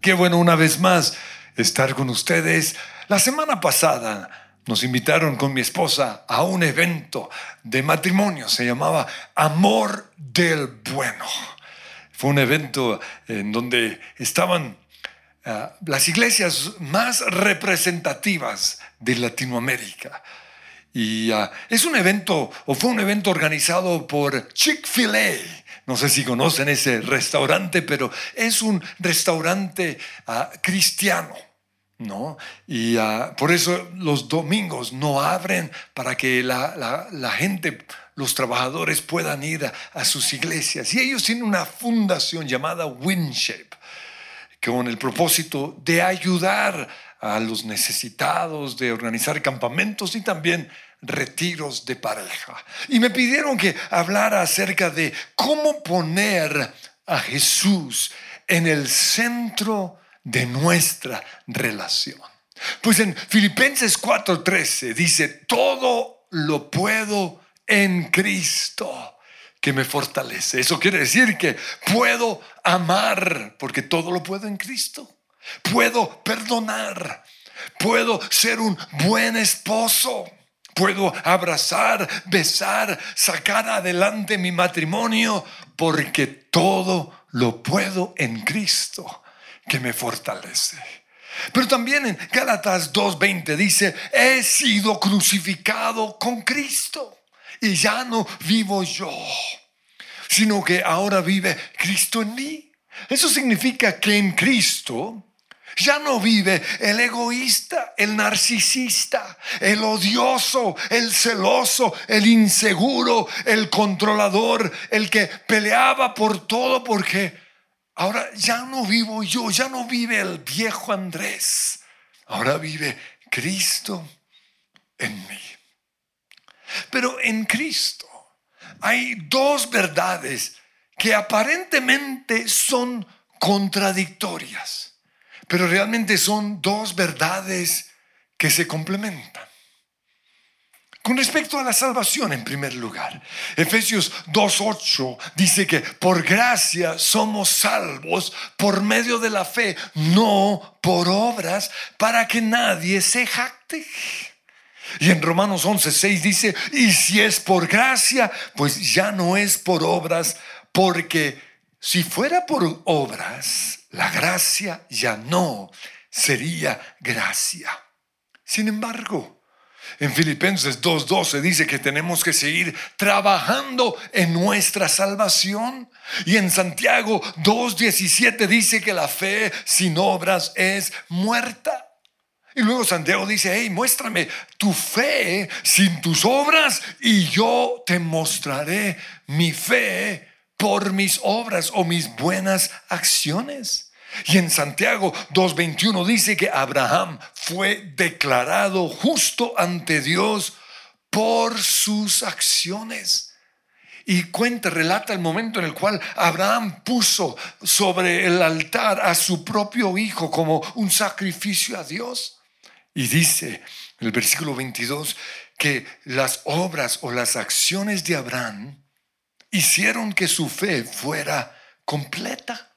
Qué bueno una vez más estar con ustedes. La semana pasada nos invitaron con mi esposa a un evento de matrimonio. Se llamaba Amor del Bueno. Fue un evento en donde estaban ah, las iglesias más representativas de Latinoamérica. Y ah, es un evento, o fue un evento organizado por Chick-fil-A. No sé si conocen ese restaurante, pero es un restaurante ah, cristiano. ¿no? Y ah, por eso los domingos no abren para que la, gente, los trabajadores puedan ir a, sus iglesias. Y ellos tienen una fundación llamada Windshape, con el propósito de ayudar a los necesitados, de organizar campamentos y también retiros de pareja. Y me pidieron que hablara acerca de cómo poner a Jesús en el centro de nuestra relación. Pues en Filipenses 4:13 dice, todo lo puedo en Cristo que me fortalece. Eso quiere decir que puedo amar porque todo lo puedo en Cristo. Puedo perdonar. Puedo ser un buen esposo. Puedo abrazar, besar, sacar adelante mi matrimonio porque todo lo puedo en Cristo que me fortalece. Pero también en Gálatas 2.20 dice, he sido crucificado con Cristo y ya no vivo yo, sino que ahora vive Cristo en mí. Eso significa que en Cristo ya no vive el egoísta, el narcisista, el odioso, el celoso, el inseguro, el controlador, el que peleaba por todo porque Ahora ya no vivo yo, ya no vive el viejo Andrés. Ahora vive Cristo en mí. Pero en Cristo hay dos verdades que aparentemente son contradictorias, pero realmente son dos verdades que se complementan. Con respecto a la salvación, en primer lugar, Efesios 2.8 dice que por gracia somos salvos por medio de la fe, no por obras, para que nadie se jacte. Y en Romanos 11.6 dice, y si es por gracia, pues ya no es por obras, porque si fuera por obras, la gracia ya no sería gracia. Sin embargo, en Filipenses 2.12 dice que tenemos que seguir trabajando en nuestra salvación. Y en Santiago 2.17 dice que la fe sin obras es muerta. Y luego Santiago dice, hey, muéstrame tu fe sin tus obras y yo te mostraré mi fe por mis obras o mis buenas acciones. Y en Santiago 2.21 dice que Abraham fue declarado justo ante Dios por sus acciones. Y cuenta, relata el momento en el cual Abraham puso sobre el altar a su propio hijo como un sacrificio a Dios. Y dice en el versículo 22 que las obras o las acciones de Abraham hicieron que su fe fuera completa.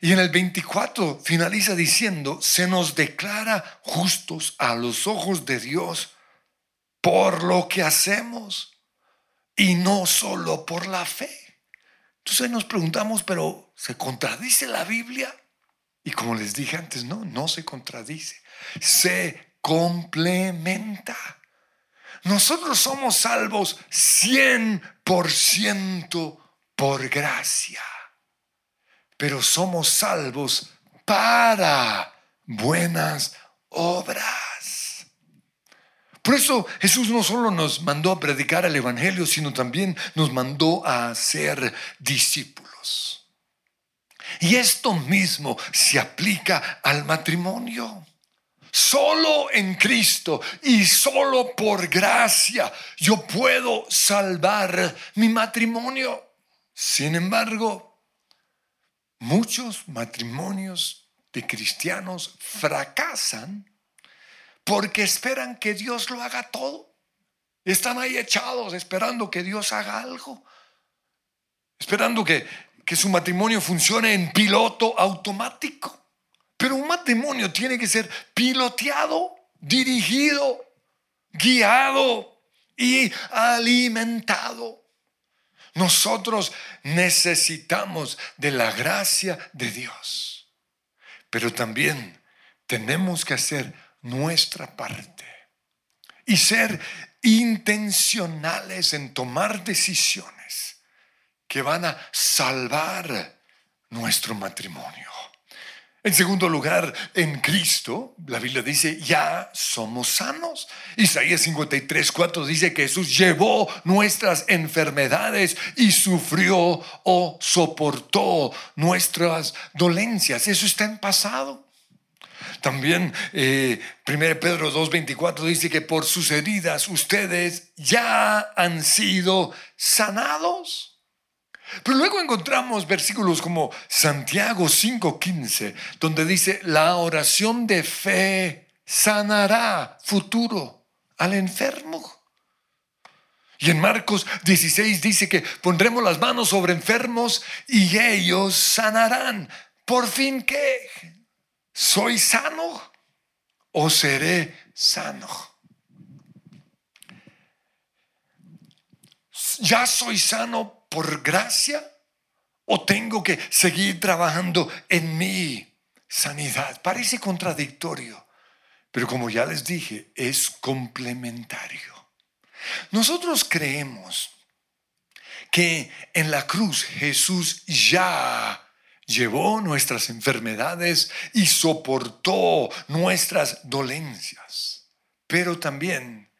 Y en el 24 finaliza diciendo, se nos declara justos a los ojos de Dios por lo que hacemos y no solo por la fe. Entonces nos preguntamos, pero ¿se contradice la Biblia? Y como les dije antes, no, no se contradice, se complementa. Nosotros somos salvos 100% por gracia pero somos salvos para buenas obras. Por eso Jesús no solo nos mandó a predicar el Evangelio, sino también nos mandó a ser discípulos. Y esto mismo se aplica al matrimonio. Solo en Cristo y solo por gracia yo puedo salvar mi matrimonio. Sin embargo, Muchos matrimonios de cristianos fracasan porque esperan que Dios lo haga todo. Están ahí echados esperando que Dios haga algo. Esperando que, que su matrimonio funcione en piloto automático. Pero un matrimonio tiene que ser piloteado, dirigido, guiado y alimentado. Nosotros necesitamos de la gracia de Dios, pero también tenemos que hacer nuestra parte y ser intencionales en tomar decisiones que van a salvar nuestro matrimonio. En segundo lugar, en Cristo, la Biblia dice, ya somos sanos. Isaías 53, 4 dice que Jesús llevó nuestras enfermedades y sufrió o soportó nuestras dolencias. Eso está en pasado. También eh, 1 Pedro 2.24 dice que por sus heridas ustedes ya han sido sanados. Pero luego encontramos versículos como Santiago 5:15, donde dice, la oración de fe sanará futuro al enfermo. Y en Marcos 16 dice que pondremos las manos sobre enfermos y ellos sanarán. Por fin, ¿qué? ¿Soy sano o seré sano? ¿Ya soy sano por gracia o tengo que seguir trabajando en mi sanidad? Parece contradictorio, pero como ya les dije, es complementario. Nosotros creemos que en la cruz Jesús ya llevó nuestras enfermedades y soportó nuestras dolencias, pero también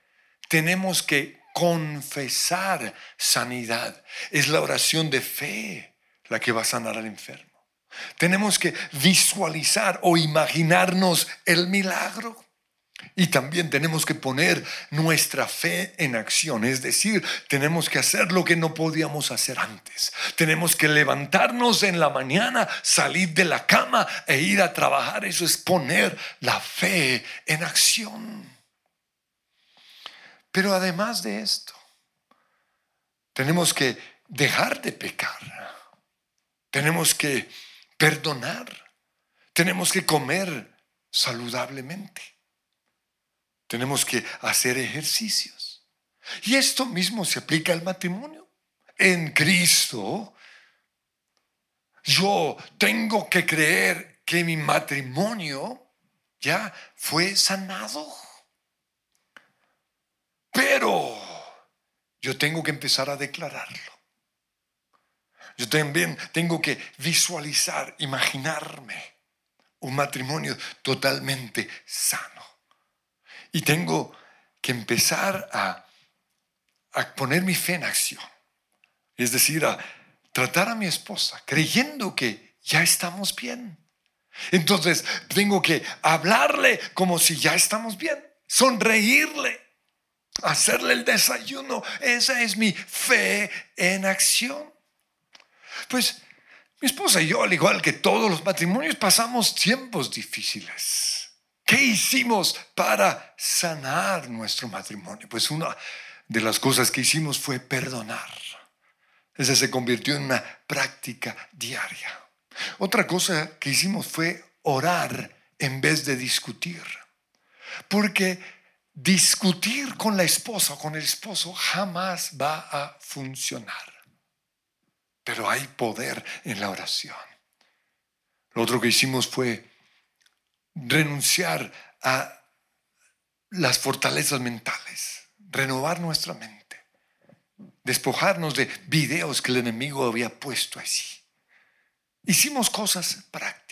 tenemos que confesar sanidad. Es la oración de fe la que va a sanar al enfermo. Tenemos que visualizar o imaginarnos el milagro. Y también tenemos que poner nuestra fe en acción, es decir, tenemos que hacer lo que no podíamos hacer antes. Tenemos que levantarnos en la mañana, salir de la cama e ir a trabajar. Eso es poner la fe en acción. Pero además de esto, tenemos que dejar de pecar. Tenemos que perdonar. Tenemos que comer saludablemente. Tenemos que hacer ejercicios. Y esto mismo se aplica al matrimonio. En Cristo, yo tengo que creer que mi matrimonio ya fue sanado. Pero yo tengo que empezar a declararlo. Yo también tengo que visualizar, imaginarme un matrimonio totalmente sano. Y tengo que empezar a, poner mi fe en acción. Es decir, a tratar a mi esposa creyendo que ya estamos bien. Entonces tengo que hablarle como si ya estamos bien, sonreírle hacerle el desayuno. Esa es mi fe en acción. Pues mi esposa y yo, al igual que todos los matrimonios, pasamos tiempos difíciles. ¿Qué hicimos para sanar nuestro matrimonio? Pues una de las cosas que hicimos fue perdonar. Esa se convirtió en una práctica diaria. Otra cosa que hicimos fue orar en vez de discutir. Porque discutir con la esposa o con el esposo jamás va a funcionar. Pero hay poder en la oración. Lo otro que hicimos fue renunciar a las fortalezas mentales, renovar nuestra mente, despojarnos de videos que el enemigo había puesto allí. Hicimos cosas prácticas.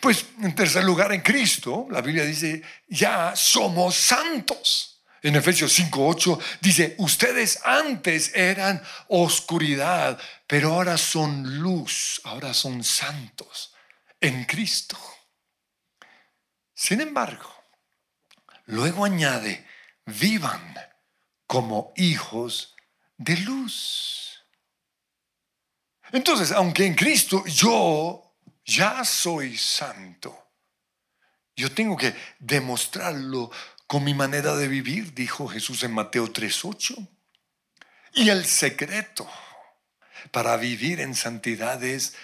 Pues en tercer lugar, en Cristo, la Biblia dice, ya somos santos. En Efesios 5:8 dice, ustedes antes eran oscuridad, pero ahora son luz, ahora son santos en Cristo. Sin embargo, luego añade, vivan como hijos de luz. Entonces, aunque en Cristo yo ya soy santo. Yo tengo que demostrarlo con mi manera de vivir, dijo Jesús en Mateo 3:8. Y el secreto para vivir en santidad es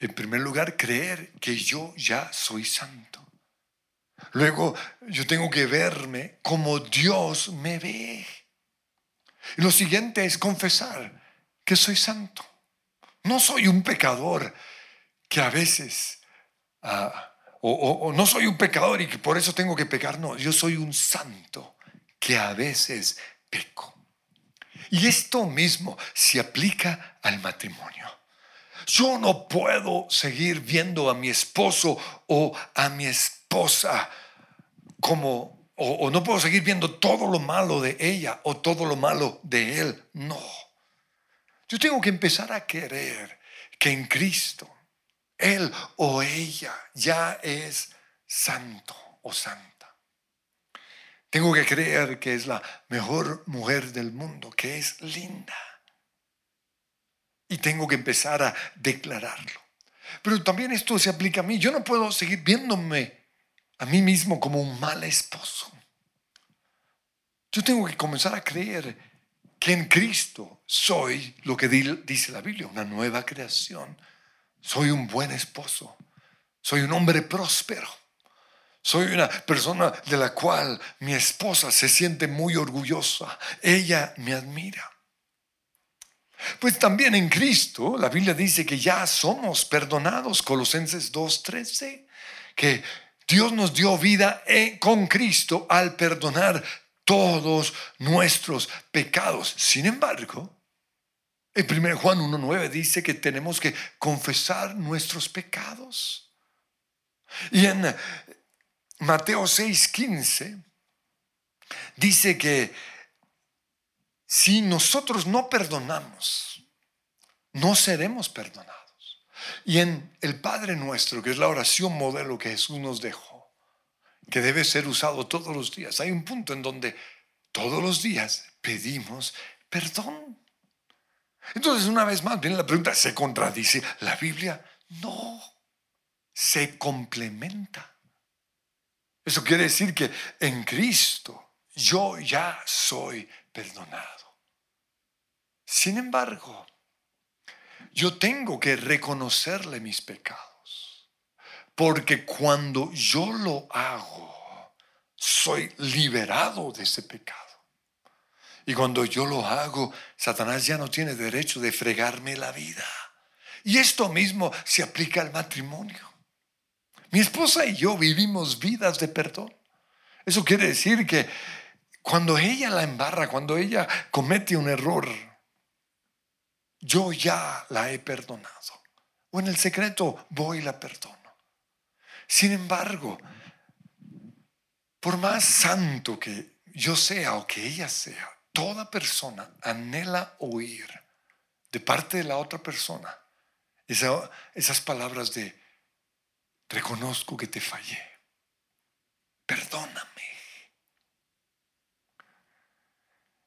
En primer lugar, creer que yo ya soy santo. Luego, yo tengo que verme como Dios me ve. Y lo siguiente es confesar que soy santo. No soy un pecador que a veces, ah, o, no soy un pecador y que por eso tengo que pecar. No, yo soy un santo que a veces peco. Y esto mismo se aplica al matrimonio. Yo no puedo seguir viendo a mi esposo o a mi esposa como, o, o, no puedo seguir viendo todo lo malo de ella o todo lo malo de él. No. Yo tengo que empezar a querer que en Cristo, él o ella ya es santo o santa. Tengo que creer que es la mejor mujer del mundo, que es linda y tengo que empezar a declararlo. Pero también esto se aplica a mí. Yo no puedo seguir viéndome a mí mismo como un mal esposo. Yo tengo que comenzar a creer que en Cristo soy lo que dice la Biblia, una nueva creación. Soy un buen esposo. Soy un hombre próspero. Soy una persona de la cual mi esposa se siente muy orgullosa. Ella me admira. Pues también en Cristo, la Biblia dice que ya somos perdonados, Colosenses 2.13, que Dios nos dio vida con Cristo al perdonar todos nuestros pecados. Sin embargo, en 1 Juan 1.9 dice que tenemos que confesar nuestros pecados. Y en Mateo 6.15 dice que si nosotros no perdonamos, no seremos perdonados. Y en el Padre nuestro, que es la oración modelo que Jesús nos dejó, que debe ser usado todos los días, hay un punto en donde todos los días pedimos perdón. Entonces, una vez más, viene la pregunta, ¿se contradice la Biblia? No, se complementa. Eso quiere decir que en Cristo yo ya soy perdonado. Sin embargo, yo tengo que reconocerle mis pecados, porque cuando yo lo hago, soy liberado de ese pecado. Y cuando yo lo hago, Satanás ya no tiene derecho de fregarme la vida. Y esto mismo se aplica al matrimonio. Mi esposa y yo vivimos vidas de perdón. Eso quiere decir que cuando ella la embarra, cuando ella comete un error, yo ya la he perdonado. O en el secreto voy y la perdono. Sin embargo, por más santo que yo sea o que ella sea, toda persona anhela oír de parte de la otra persona esas palabras de reconozco que te fallé, perdóname.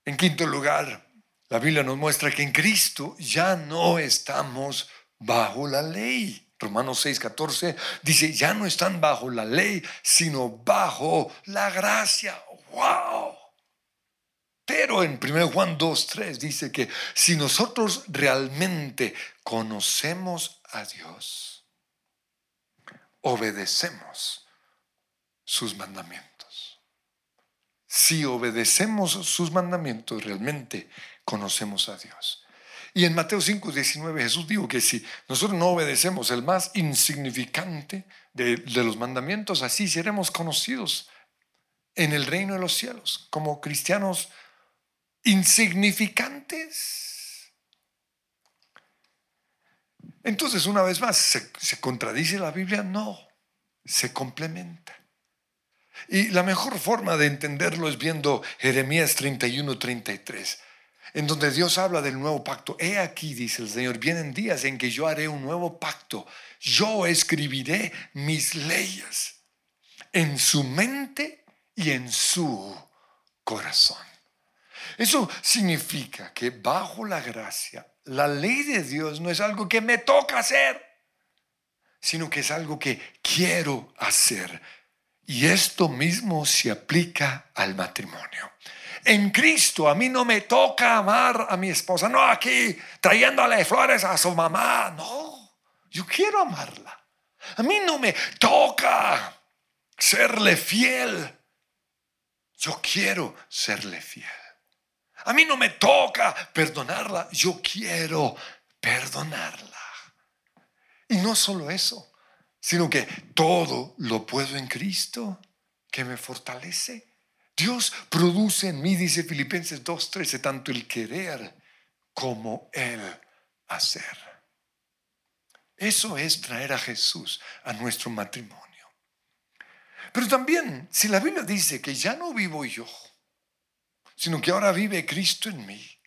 En quinto lugar, la Biblia nos muestra que en Cristo ya no estamos bajo la ley. Romanos 6, 14 dice, ya no están bajo la ley, sino bajo la gracia. ¡Wow! Pero en 1 Juan 2, 3 dice que si nosotros realmente conocemos a Dios, obedecemos sus mandamientos. Si obedecemos sus mandamientos, realmente conocemos a Dios. Y en Mateo 5, 19 Jesús dijo que si nosotros no obedecemos el más insignificante de, los mandamientos, así seremos conocidos en el reino de los cielos como cristianos insignificantes. Entonces, una vez más, ¿se, ¿se, contradice la Biblia? No, se complementa. Y la mejor forma de entenderlo es viendo Jeremías 31, 33 en donde Dios habla del nuevo pacto. He aquí, dice el Señor, vienen días en que yo haré un nuevo pacto. Yo escribiré mis leyes en su mente y en su corazón. Eso significa que bajo la gracia, la ley de Dios no es algo que me toca hacer, sino que es algo que quiero hacer. Y esto mismo se aplica al matrimonio en Cristo. A mí no me toca amar a mi esposa. No aquí trayéndole flores a su mamá. No. Yo quiero amarla. A mí no me toca serle fiel. Yo quiero serle fiel. A mí no me toca perdonarla. Yo quiero perdonarla. Y no solo eso, sino que todo lo puedo en Cristo que me fortalece. Dios produce en mí, dice Filipenses 2.13, tanto el querer como el hacer. Eso es traer a Jesús a nuestro matrimonio. Pero también, si la Biblia dice que ya no vivo yo, sino que ahora vive Cristo en mí,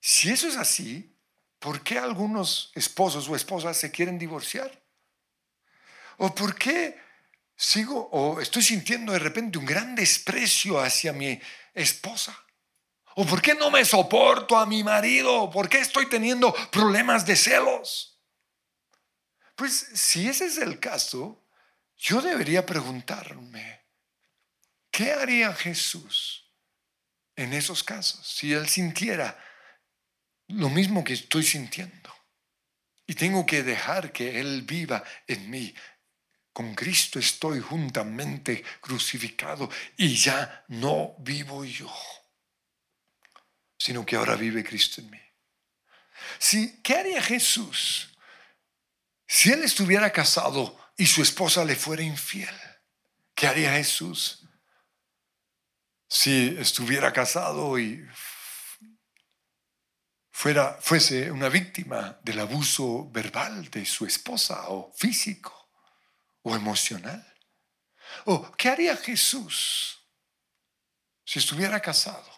si eso es así, ¿por qué algunos esposos o esposas se quieren divorciar? ¿O por qué sigo o estoy sintiendo de repente un gran desprecio hacia mi esposa? ¿O por qué no me soporto a mi marido? ¿Por qué estoy teniendo problemas de celos? Pues si ese es el caso, yo debería preguntarme, ¿qué haría Jesús en esos casos si Él sintiera lo mismo que estoy sintiendo? Y tengo que dejar que Él viva en mí. Con Cristo estoy juntamente crucificado y ya no vivo yo, sino que ahora vive Cristo en mí. Si, ¿Qué haría Jesús si él estuviera casado y su esposa le fuera infiel, ¿qué haría Jesús? Si estuviera casado y fuera, fuese una víctima del abuso verbal de su esposa o físico o emocional. ¿O qué haría Jesús si estuviera casado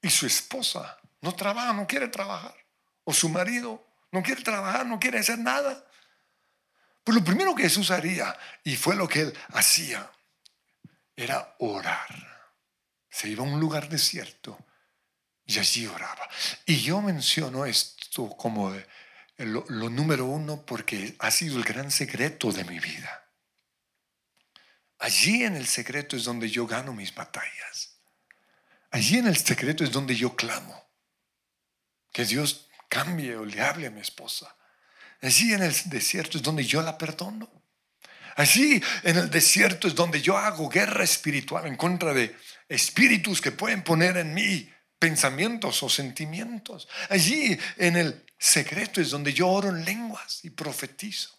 y su esposa no trabaja, no quiere trabajar? O su marido no quiere trabajar, no quiere hacer nada. Pues lo primero que Jesús haría, y fue lo que él hacía, era orar. Se iba a un lugar desierto y allí oraba. Y yo menciono esto como lo, lo número uno porque ha sido el gran secreto de mi vida. Allí en el secreto es donde yo gano mis batallas. Allí en el secreto es donde yo clamo. Que Dios cambie o le hable a mi esposa. Allí en el desierto es donde yo la perdono. Allí en el desierto es donde yo hago guerra espiritual en contra de espíritus que pueden poner en mí pensamientos o sentimientos. Allí en el secreto es donde yo oro en lenguas y profetizo.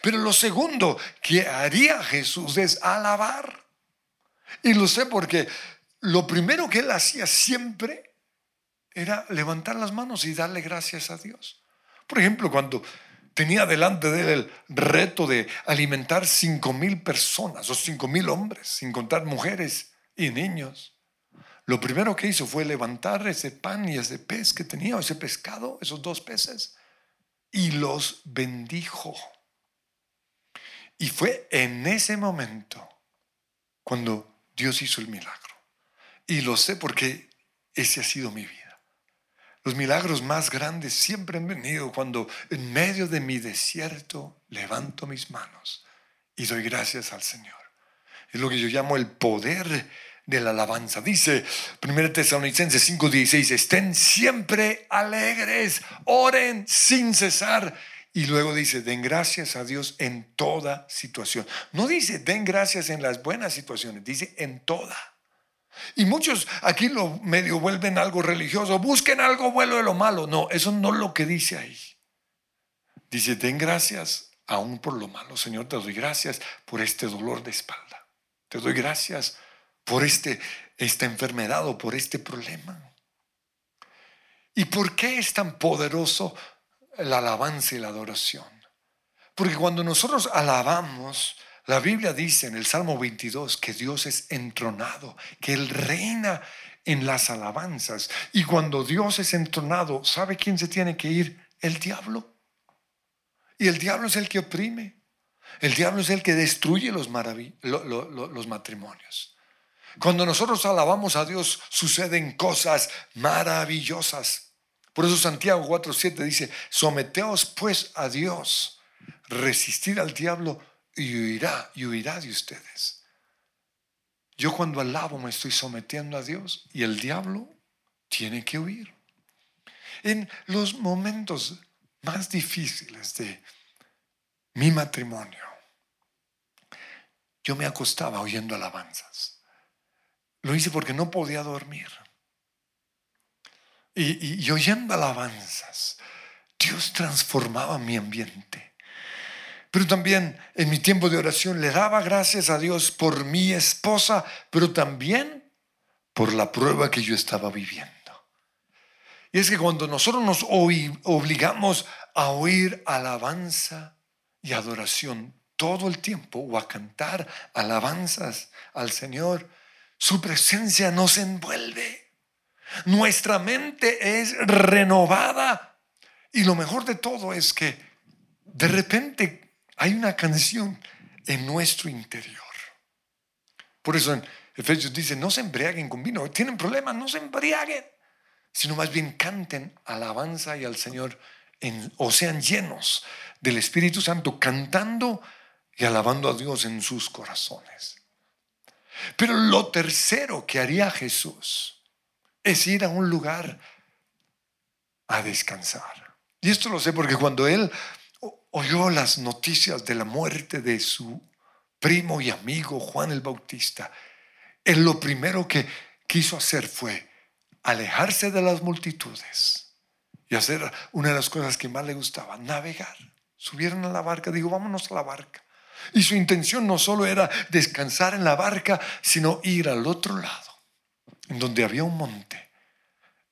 Pero lo segundo que haría Jesús es alabar. Y lo sé porque lo primero que él hacía siempre era levantar las manos y darle gracias a Dios. Por ejemplo, cuando tenía delante de él el reto de alimentar cinco mil personas o cinco mil hombres, sin contar mujeres y niños. Lo primero que hizo fue levantar ese pan y ese pez que tenía, ese pescado, esos dos peces, y los bendijo. Y fue en ese momento cuando Dios hizo el milagro. Y lo sé porque ese ha sido mi vida. Los milagros más grandes siempre han venido cuando en medio de mi desierto levanto mis manos y doy gracias al Señor. Es lo que yo llamo el poder de la alabanza. Dice 1 Tesalonicenses 5:16, estén siempre alegres, oren sin cesar. Y luego dice, den gracias a Dios en toda situación. No dice, den gracias en las buenas situaciones, dice en toda. Y muchos aquí lo medio vuelven algo religioso. Busquen algo bueno de lo malo. No, eso no es lo que dice ahí. Dice, den gracias aún por lo malo. Señor, te doy gracias por este dolor de espalda. Te doy gracias por este, esta enfermedad o por este problema. ¿Y por qué es tan poderoso la alabanza y la adoración? Porque cuando nosotros alabamos, la Biblia dice en el Salmo 22 que Dios es entronado, que Él reina en las alabanzas. Y cuando Dios es entronado, ¿sabe quién se tiene que ir? El diablo. Y el diablo es el que oprime. El diablo es el que destruye los, los matrimonios. Cuando nosotros alabamos a Dios, suceden cosas maravillosas. Por eso Santiago 4.7 dice, someteos pues a Dios, resistir al diablo y huirá, y huirá de ustedes. Yo cuando alabo me estoy sometiendo a Dios y el diablo tiene que huir. En los momentos más difíciles de mi matrimonio, yo me acostaba oyendo alabanzas. Lo hice porque no podía dormir. Y, oyendo alabanzas, Dios transformaba mi ambiente. Pero también en mi tiempo de oración le daba gracias a Dios por mi esposa, pero también por la prueba que yo estaba viviendo. Y es que cuando nosotros nos obligamos a oír alabanza y adoración todo el tiempo o a cantar alabanzas al Señor, su presencia nos envuelve. Nuestra mente es renovada. Y lo mejor de todo es que de repente hay una canción en nuestro interior. Por eso en Efesios dice, no se embriaguen con vino. Tienen problemas, no se embriaguen. Sino más bien canten alabanza y al Señor o sean llenos del Espíritu Santo cantando y alabando a Dios en sus corazones. Pero lo tercero que haría Jesús es ir a un lugar a descansar. Y esto lo sé porque cuando él oyó las noticias de la muerte de su primo y amigo Juan el Bautista, él lo primero que quiso hacer fue alejarse de las multitudes y hacer una de las cosas que más le gustaba, navegar. Subieron a la barca, digo, vámonos a la barca. Y su intención no solo era descansar en la barca, sino ir al otro lado, en donde había un monte,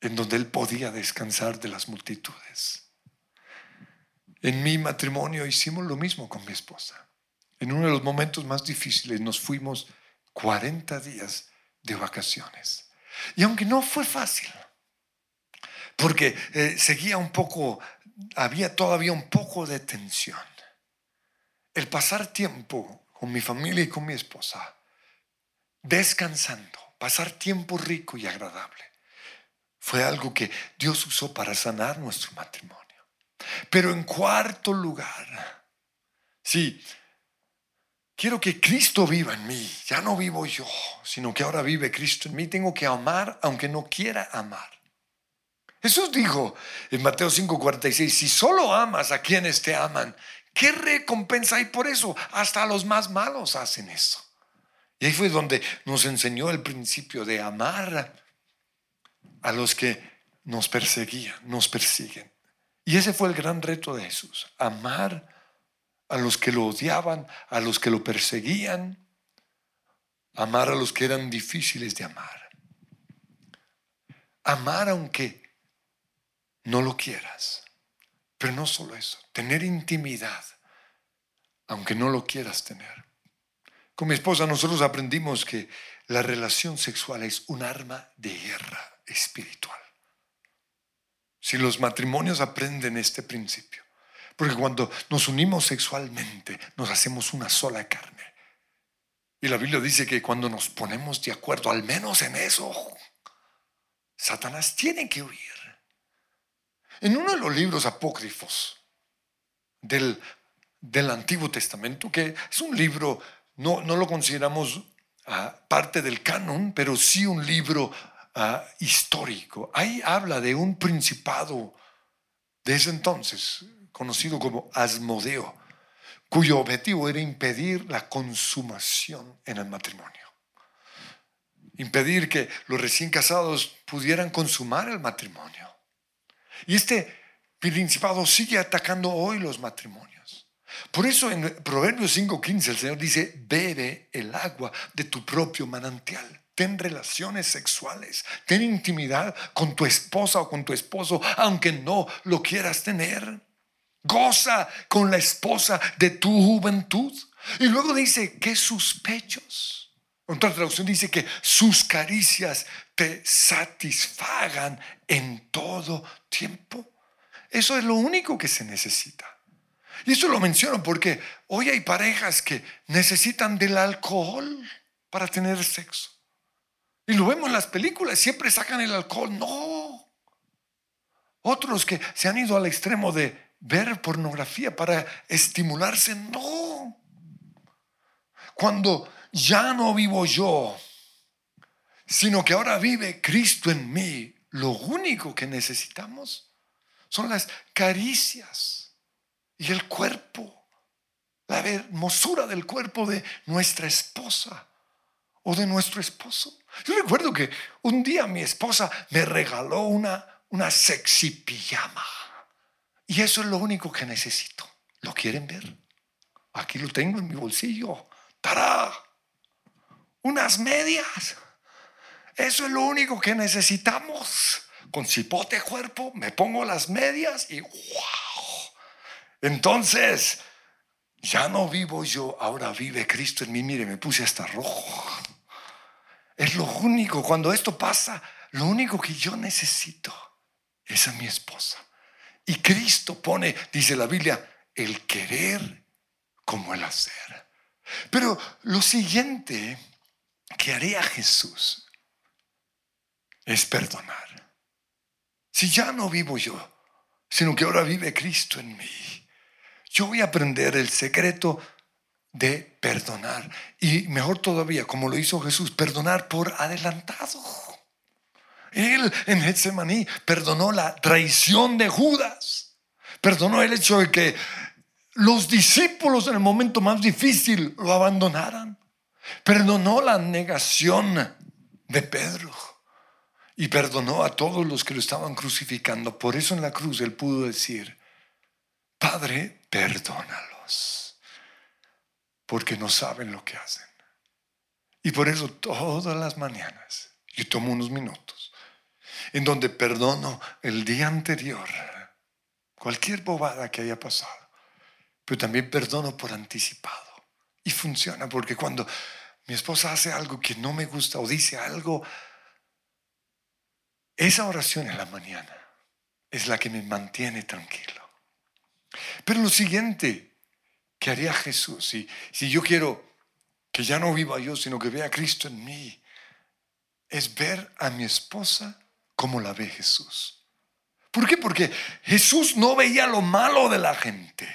en donde él podía descansar de las multitudes. En mi matrimonio hicimos lo mismo con mi esposa. En uno de los momentos más difíciles nos fuimos 40 días de vacaciones. Y aunque no fue fácil, porque eh, seguía un poco, había todavía un poco de tensión el pasar tiempo con mi familia y con mi esposa, descansando, pasar tiempo rico y agradable, fue algo que Dios usó para sanar nuestro matrimonio. Pero en cuarto lugar, sí, quiero que Cristo viva en mí. Ya no vivo yo, sino que ahora vive Cristo en mí. Tengo que amar aunque no quiera amar. Jesús dijo en Mateo 5:46, si solo amas a quienes te aman, ¿Qué recompensa hay por eso? Hasta los más malos hacen eso. Y ahí fue donde nos enseñó el principio de amar a los que nos perseguían, nos persiguen. Y ese fue el gran reto de Jesús, amar a los que lo odiaban, a los que lo perseguían, amar a los que eran difíciles de amar. Amar aunque no lo quieras. Pero no solo eso, tener intimidad, aunque no lo quieras tener. Con mi esposa nosotros aprendimos que la relación sexual es un arma de guerra espiritual. Si los matrimonios aprenden este principio, porque cuando nos unimos sexualmente nos hacemos una sola carne. Y la Biblia dice que cuando nos ponemos de acuerdo, al menos en eso, Satanás tiene que huir. En uno de los libros apócrifos del, del Antiguo Testamento, que es un libro, no, no lo consideramos ah, parte del canon, pero sí un libro ah, histórico. Ahí habla de un principado de ese entonces, conocido como Asmodeo, cuyo objetivo era impedir la consumación en el matrimonio. Impedir que los recién casados pudieran consumar el matrimonio. Y este principado sigue atacando hoy los matrimonios. Por eso en Proverbios 5:15 el Señor dice, bebe el agua de tu propio manantial. Ten relaciones sexuales, ten intimidad con tu esposa o con tu esposo, aunque no lo quieras tener. Goza con la esposa de tu juventud. Y luego dice que sus pechos. Otra traducción dice que sus caricias te satisfagan en todo tiempo. Eso es lo único que se necesita. Y eso lo menciono porque hoy hay parejas que necesitan del alcohol para tener sexo. Y lo vemos en las películas, siempre sacan el alcohol. No. Otros que se han ido al extremo de ver pornografía para estimularse. No. Cuando ya no vivo yo, sino que ahora vive Cristo en mí, lo único que necesitamos son las caricias y el cuerpo, la hermosura del cuerpo de nuestra esposa o de nuestro esposo. Yo recuerdo que un día mi esposa me regaló una, una sexy pijama. Y eso es lo único que necesito. ¿Lo quieren ver? Aquí lo tengo en mi bolsillo. ¡Tará! Unas medias. Eso es lo único que necesitamos. Con cipote cuerpo, me pongo las medias y ¡wow! Entonces, ya no vivo yo, ahora vive Cristo en mí. Mire, me puse hasta rojo. Es lo único, cuando esto pasa, lo único que yo necesito es a mi esposa. Y Cristo pone, dice la Biblia, el querer como el hacer. Pero lo siguiente que haría Jesús es perdonar. Si ya no vivo yo, sino que ahora vive Cristo en mí, yo voy a aprender el secreto de perdonar. Y mejor todavía, como lo hizo Jesús, perdonar por adelantado. Él en Getsemaní perdonó la traición de Judas. Perdonó el hecho de que los discípulos en el momento más difícil lo abandonaran. Perdonó la negación de Pedro. Y perdonó a todos los que lo estaban crucificando. Por eso en la cruz él pudo decir, Padre, perdónalos. Porque no saben lo que hacen. Y por eso todas las mañanas yo tomo unos minutos en donde perdono el día anterior, cualquier bobada que haya pasado, pero también perdono por anticipado. Y funciona porque cuando mi esposa hace algo que no me gusta o dice algo, esa oración en la mañana es la que me mantiene tranquilo. Pero lo siguiente que haría Jesús, si, si yo quiero que ya no viva yo, sino que vea Cristo en mí, es ver a mi esposa como la ve Jesús. ¿Por qué? Porque Jesús no veía lo malo de la gente.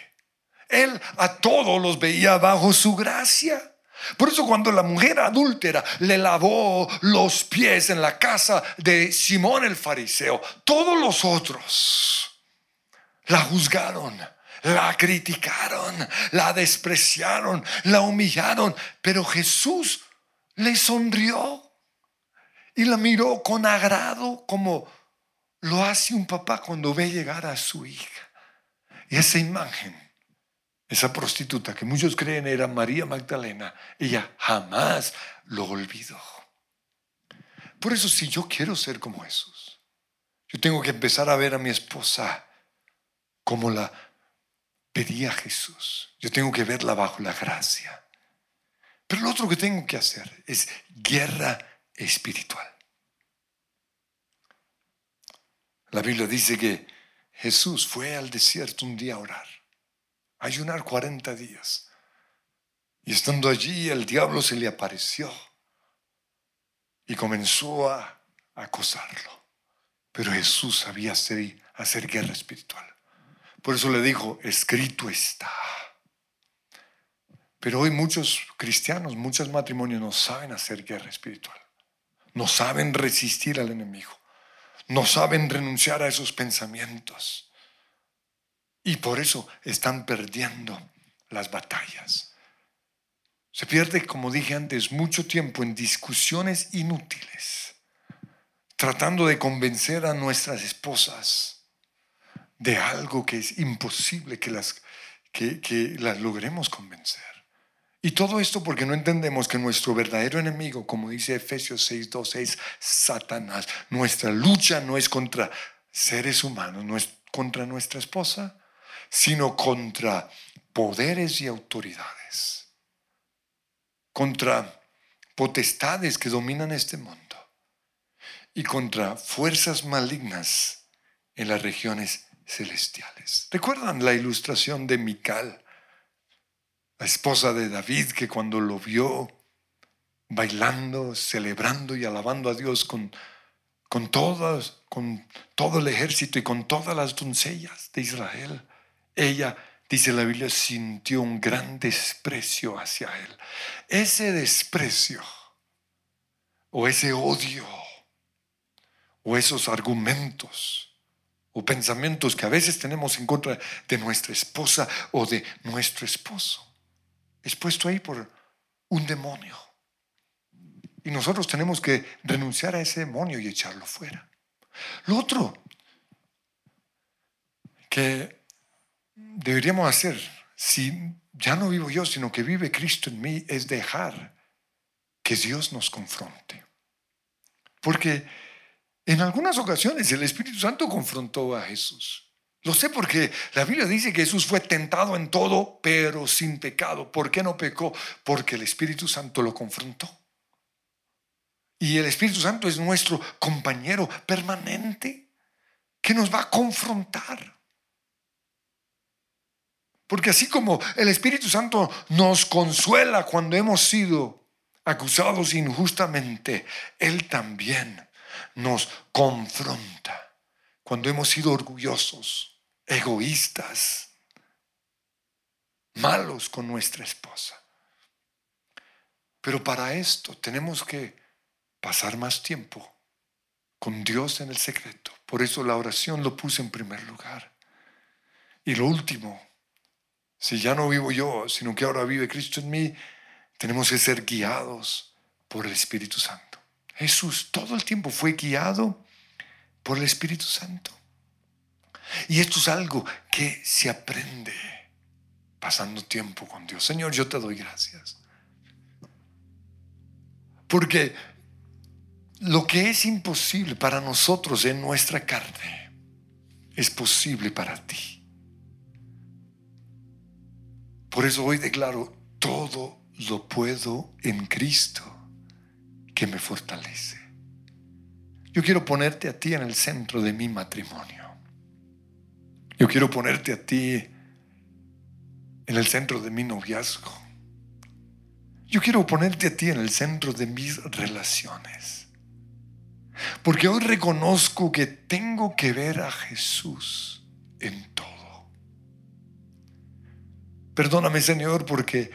Él a todos los veía bajo su gracia. Por eso cuando la mujer adúltera le lavó los pies en la casa de Simón el fariseo, todos los otros la juzgaron, la criticaron, la despreciaron, la humillaron, pero Jesús le sonrió y la miró con agrado como lo hace un papá cuando ve llegar a su hija. Y esa imagen, esa prostituta que muchos creen era María Magdalena, ella jamás lo olvidó. Por eso si yo quiero ser como Jesús, yo tengo que empezar a ver a mi esposa como la pedía Jesús. Yo tengo que verla bajo la gracia. Pero lo otro que tengo que hacer es guerra espiritual. La Biblia dice que Jesús fue al desierto un día a orar, ayunar 40 días. Y estando allí, el diablo se le apareció y comenzó a acosarlo. Pero Jesús sabía hacer, hacer guerra espiritual. Por eso le dijo, escrito está. Pero hoy muchos cristianos, muchos matrimonios no saben hacer guerra espiritual no saben resistir al enemigo, no saben renunciar a esos pensamientos. Y por eso están perdiendo las batallas. Se pierde, como dije antes, mucho tiempo en discusiones inútiles, tratando de convencer a nuestras esposas de algo que es imposible que las, que, las logremos convencer. Y todo esto porque no entendemos que nuestro verdadero enemigo, como dice Efesios 6.2, es Satanás. Nuestra lucha no es contra seres humanos, no es contra nuestra esposa, sino contra poderes y autoridades, contra potestades que dominan este mundo y contra fuerzas malignas en las regiones celestiales. ¿Recuerdan la ilustración de Mical? la esposa de David, que cuando lo vio bailando, celebrando y alabando a Dios con, con, con todo el ejército y con todas las doncellas de Israel, ella, dice la Biblia, sintió un gran desprecio hacia él. Ese desprecio o ese odio o esos argumentos o pensamientos que a veces tenemos en contra de nuestra esposa o de nuestro esposo. Es puesto ahí por un demonio. Y nosotros tenemos que renunciar a ese demonio y echarlo fuera. Lo otro que deberíamos hacer, si ya no vivo yo, sino que vive Cristo en mí, es dejar que Dios nos confronte. Porque en algunas ocasiones el Espíritu Santo confrontó a Jesús. Lo sé porque la Biblia dice que Jesús fue tentado en todo, pero sin pecado. ¿Por qué no pecó? Porque el Espíritu Santo lo confrontó. Y el Espíritu Santo es nuestro compañero permanente que nos va a confrontar. Porque así como el Espíritu Santo nos consuela cuando hemos sido acusados injustamente, Él también nos confronta cuando hemos sido orgullosos, egoístas, malos con nuestra esposa. Pero para esto tenemos que pasar más tiempo con Dios en el secreto. Por eso la oración lo puse en primer lugar. Y lo último, si ya no vivo yo, sino que ahora vive Cristo en mí, tenemos que ser guiados por el Espíritu Santo. Jesús todo el tiempo fue guiado por el Espíritu Santo. Y esto es algo que se aprende pasando tiempo con Dios. Señor, yo te doy gracias. Porque lo que es imposible para nosotros en nuestra carne es posible para ti. Por eso hoy declaro, todo lo puedo en Cristo que me fortalece. Yo quiero ponerte a ti en el centro de mi matrimonio. Yo quiero ponerte a ti en el centro de mi noviazgo. Yo quiero ponerte a ti en el centro de mis relaciones. Porque hoy reconozco que tengo que ver a Jesús en. Perdóname Señor porque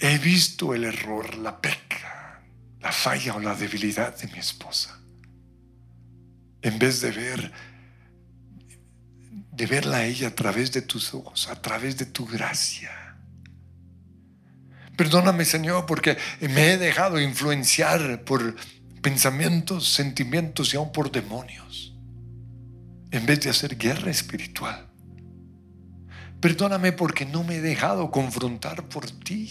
he visto el error, la peca la falla o la debilidad de mi esposa. En vez de ver, de verla a ella a través de tus ojos, a través de tu gracia. Perdóname, Señor, porque me he dejado influenciar por pensamientos, sentimientos y aún por demonios, en vez de hacer guerra espiritual. Perdóname porque no me he dejado confrontar por ti.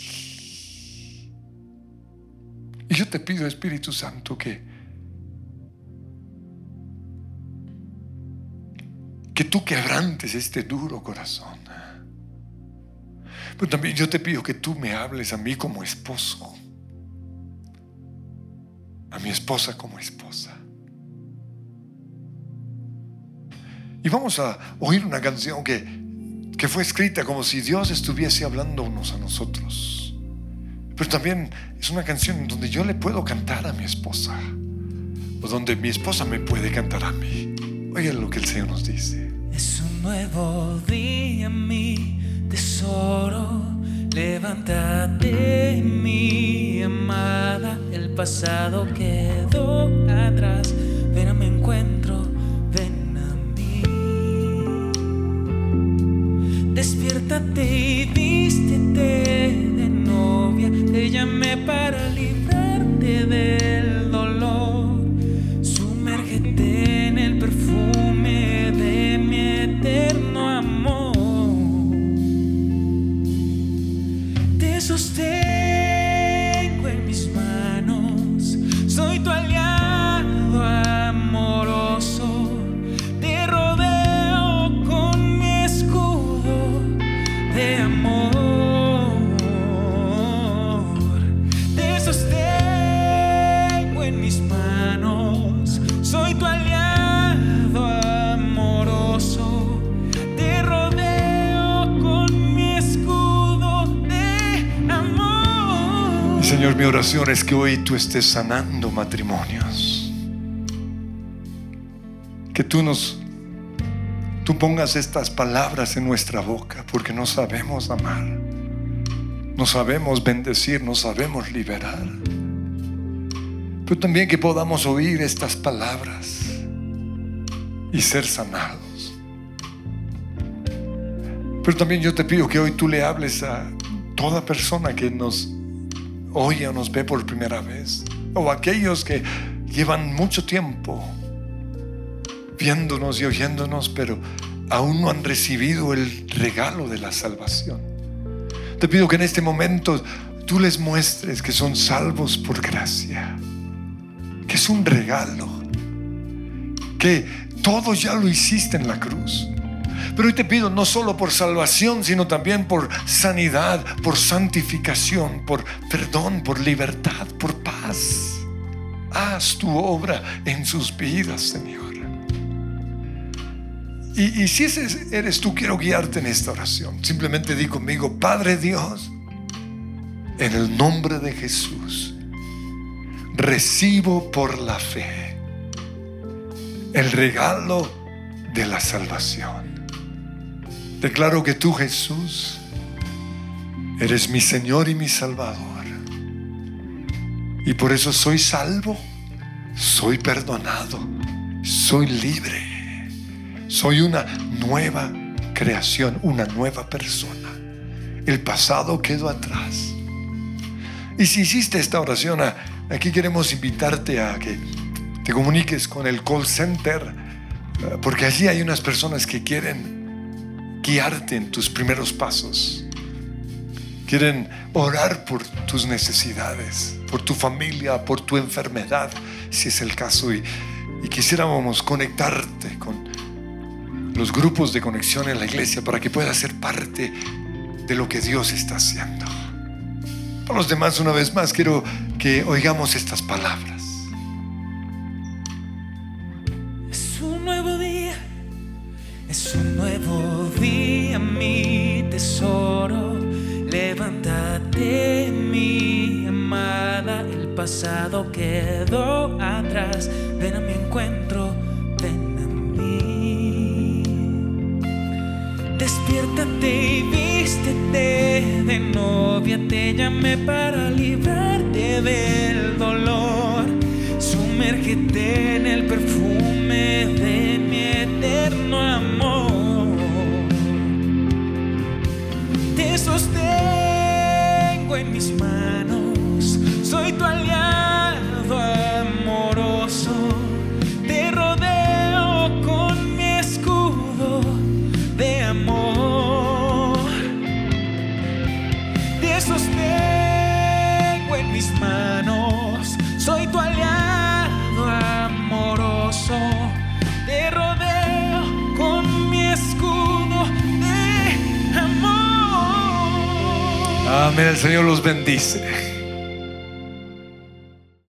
Y yo te pido, Espíritu Santo, que, que tú quebrantes este duro corazón. Pero también yo te pido que tú me hables a mí como esposo, a mi esposa como esposa. Y vamos a oír una canción que, que fue escrita como si Dios estuviese hablándonos a nosotros. Pero también es una canción donde yo le puedo cantar a mi esposa. O donde mi esposa me puede cantar a mí. Oigan lo que el Señor nos dice. Es un nuevo día, mi tesoro. Levántate, mi amada. El pasado quedó atrás. Y vístete te llamé para librarte del Señor, mi oración es que hoy tú estés sanando matrimonios. Que tú nos, tú pongas estas palabras en nuestra boca, porque no sabemos amar, no sabemos bendecir, no sabemos liberar. Pero también que podamos oír estas palabras y ser sanados. Pero también yo te pido que hoy tú le hables a toda persona que nos oye o nos ve por primera vez, o aquellos que llevan mucho tiempo viéndonos y oyéndonos, pero aún no han recibido el regalo de la salvación. Te pido que en este momento tú les muestres que son salvos por gracia, que es un regalo, que todo ya lo hiciste en la cruz. Pero hoy te pido no solo por salvación, sino también por sanidad, por santificación, por perdón, por libertad, por paz. Haz tu obra en sus vidas, Señor. Y, si ese eres tú, quiero guiarte en esta oración. Simplemente di conmigo, Padre Dios, en el nombre de Jesús, recibo por la fe el regalo de la salvación. Declaro que tú, Jesús, eres mi Señor y mi Salvador. Y por eso soy salvo, soy perdonado, soy libre soy una nueva creación, una nueva persona. El pasado quedó atrás. Y si hiciste esta oración, aquí queremos invitarte a que te comuniques con el call center, eh, porque allí hay unas personas que quieren guiarte en tus primeros pasos. Quieren orar por tus necesidades, por tu familia, por tu enfermedad, si es el caso. Y, y quisiéramos conectarte con los grupos de conexión en la iglesia para que pueda ser parte de lo que Dios está haciendo. Para los demás, una vez más, quiero que oigamos estas palabras. Es un nuevo es un nuevo día, mi tesoro. Levántate, mi amada, el pasado quedó atrás. Ven a mi encuentro Despiértate y vístete de novia, te llamé para librarte del dolor. Sumérgete en el perfume Amén. El Señor los bendice.